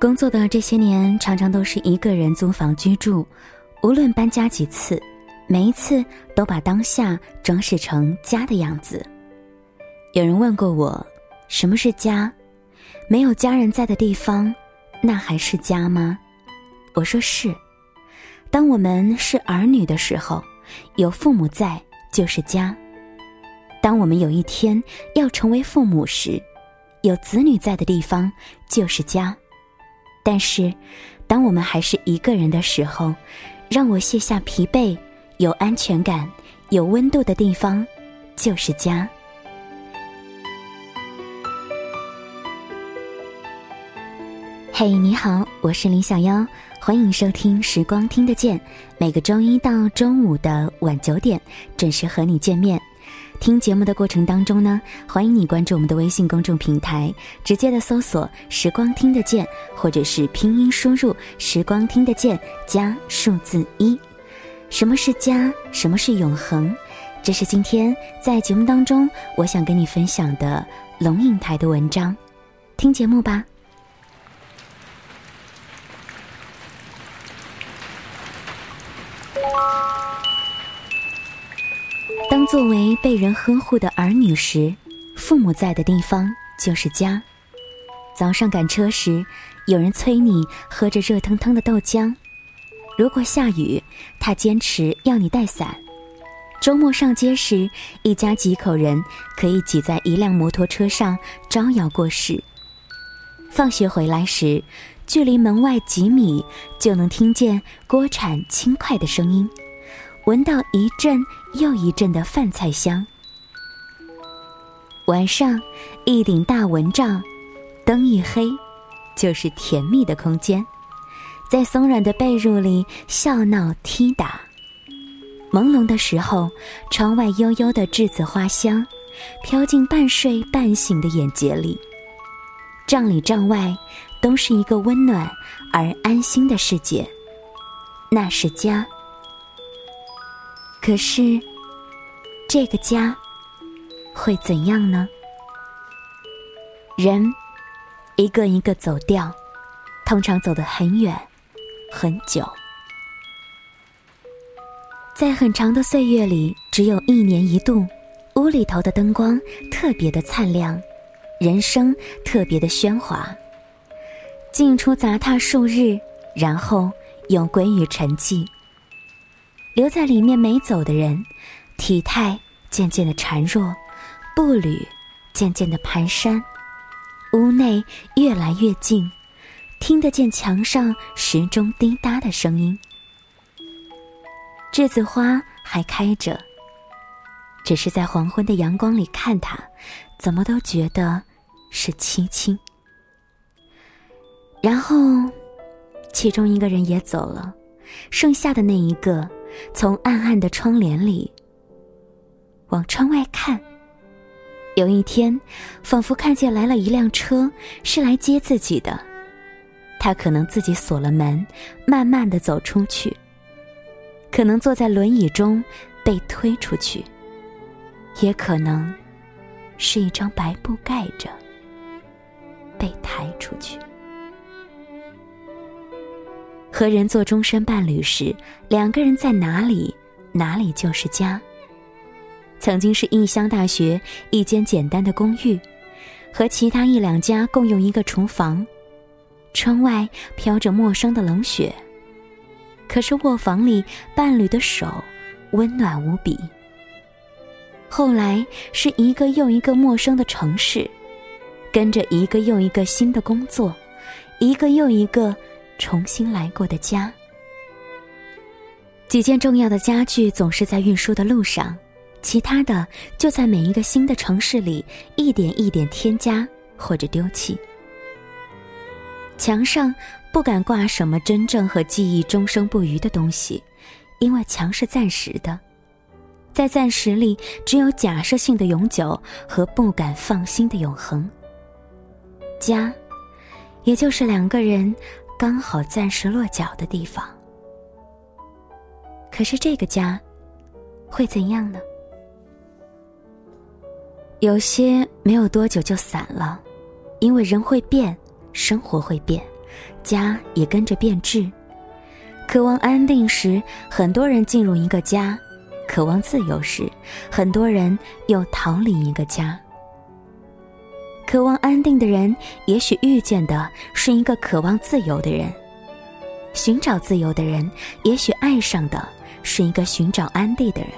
工作的这些年，常常都是一个人租房居住，无论搬家几次，每一次都把当下装饰成家的样子。有人问过我，什么是家？没有家人在的地方，那还是家吗？我说是。当我们是儿女的时候，有父母在就是家；当我们有一天要成为父母时，有子女在的地方就是家。但是，当我们还是一个人的时候，让我卸下疲惫、有安全感、有温度的地方，就是家。嘿，你好，我是林小妖，欢迎收听《时光听得见》，每个周一到周五的晚九点准时和你见面。听节目的过程当中呢，欢迎你关注我们的微信公众平台，直接的搜索“时光听得见”，或者是拼音输入“时光听得见”加数字一。什么是家？什么是永恒？这是今天在节目当中我想跟你分享的龙应台的文章。听节目吧。当作为被人呵护的儿女时，父母在的地方就是家。早上赶车时，有人催你喝着热腾腾的豆浆；如果下雨，他坚持要你带伞。周末上街时，一家几口人可以挤在一辆摩托车上招摇过市。放学回来时，距离门外几米就能听见锅铲轻快的声音。闻到一阵又一阵的饭菜香。晚上，一顶大蚊帐，灯一黑，就是甜蜜的空间，在松软的被褥里笑闹踢打。朦胧的时候，窗外悠悠的栀子花香，飘进半睡半醒的眼睫里。帐里帐外，都是一个温暖而安心的世界，那是家。可是，这个家会怎样呢？人一个一个走掉，通常走得很远很久。在很长的岁月里，只有一年一度，屋里头的灯光特别的灿亮，人生特别的喧哗。进出杂沓数日，然后又归于沉寂。留在里面没走的人，体态渐渐的孱弱，步履渐渐的蹒跚。屋内越来越静，听得见墙上时钟滴答的声音。栀子花还开着，只是在黄昏的阳光里看它，怎么都觉得是凄清。然后，其中一个人也走了，剩下的那一个。从暗暗的窗帘里往窗外看，有一天，仿佛看见来了一辆车，是来接自己的。他可能自己锁了门，慢慢的走出去；可能坐在轮椅中被推出去；也可能是一张白布盖着被抬出去。和人做终身伴侣时，两个人在哪里，哪里就是家。曾经是异乡大学一间简单的公寓，和其他一两家共用一个厨房，窗外飘着陌生的冷雪。可是卧房里伴侣的手温暖无比。后来是一个又一个陌生的城市，跟着一个又一个新的工作，一个又一个。重新来过的家，几件重要的家具总是在运输的路上，其他的就在每一个新的城市里一点一点添加或者丢弃。墙上不敢挂什么真正和记忆终生不渝的东西，因为墙是暂时的，在暂时里只有假设性的永久和不敢放心的永恒。家，也就是两个人。刚好暂时落脚的地方。可是这个家会怎样呢？有些没有多久就散了，因为人会变，生活会变，家也跟着变质。渴望安定时，很多人进入一个家；渴望自由时，很多人又逃离一个家。渴望安定的人，也许遇见的是一个渴望自由的人；寻找自由的人，也许爱上的是一个寻找安定的人。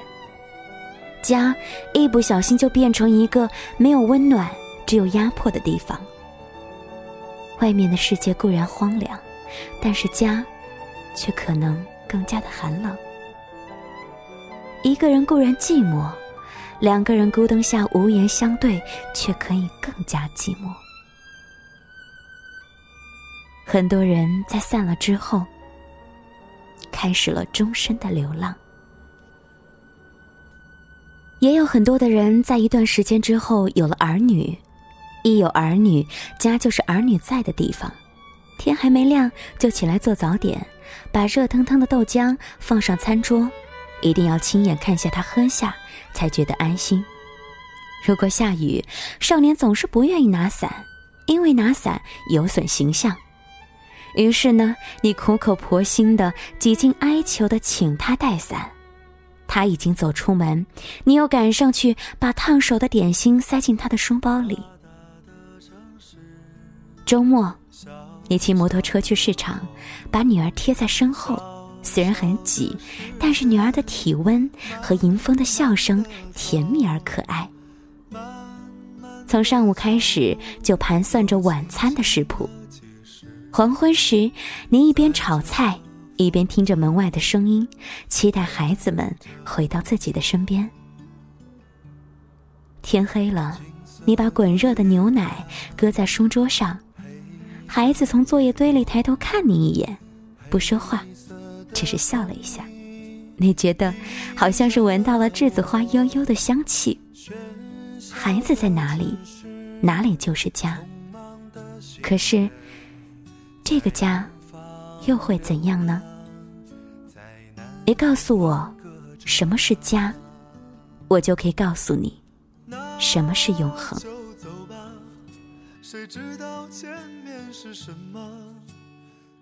家一不小心就变成一个没有温暖、只有压迫的地方。外面的世界固然荒凉，但是家，却可能更加的寒冷。一个人固然寂寞。两个人孤灯下无言相对，却可以更加寂寞。很多人在散了之后，开始了终身的流浪。也有很多的人在一段时间之后有了儿女，一有儿女，家就是儿女在的地方。天还没亮就起来做早点，把热腾腾的豆浆放上餐桌，一定要亲眼看下他喝下。才觉得安心。如果下雨，少年总是不愿意拿伞，因为拿伞有损形象。于是呢，你苦口婆心的、几近哀求的请他带伞。他已经走出门，你又赶上去把烫手的点心塞进他的书包里。周末，你骑摩托车去市场，把女儿贴在身后。虽然很挤，但是女儿的体温和迎风的笑声甜蜜而可爱。从上午开始就盘算着晚餐的食谱。黄昏时，您一边炒菜，一边听着门外的声音，期待孩子们回到自己的身边。天黑了，你把滚热的牛奶搁在书桌上，孩子从作业堆里抬头看你一眼，不说话。只是笑了一下，你觉得好像是闻到了栀子花悠悠的香气。孩子在哪里，哪里就是家。可是，这个家又会怎样呢？你告诉我什么是家，我就可以告诉你什么是永恒。谁知道前面是什么？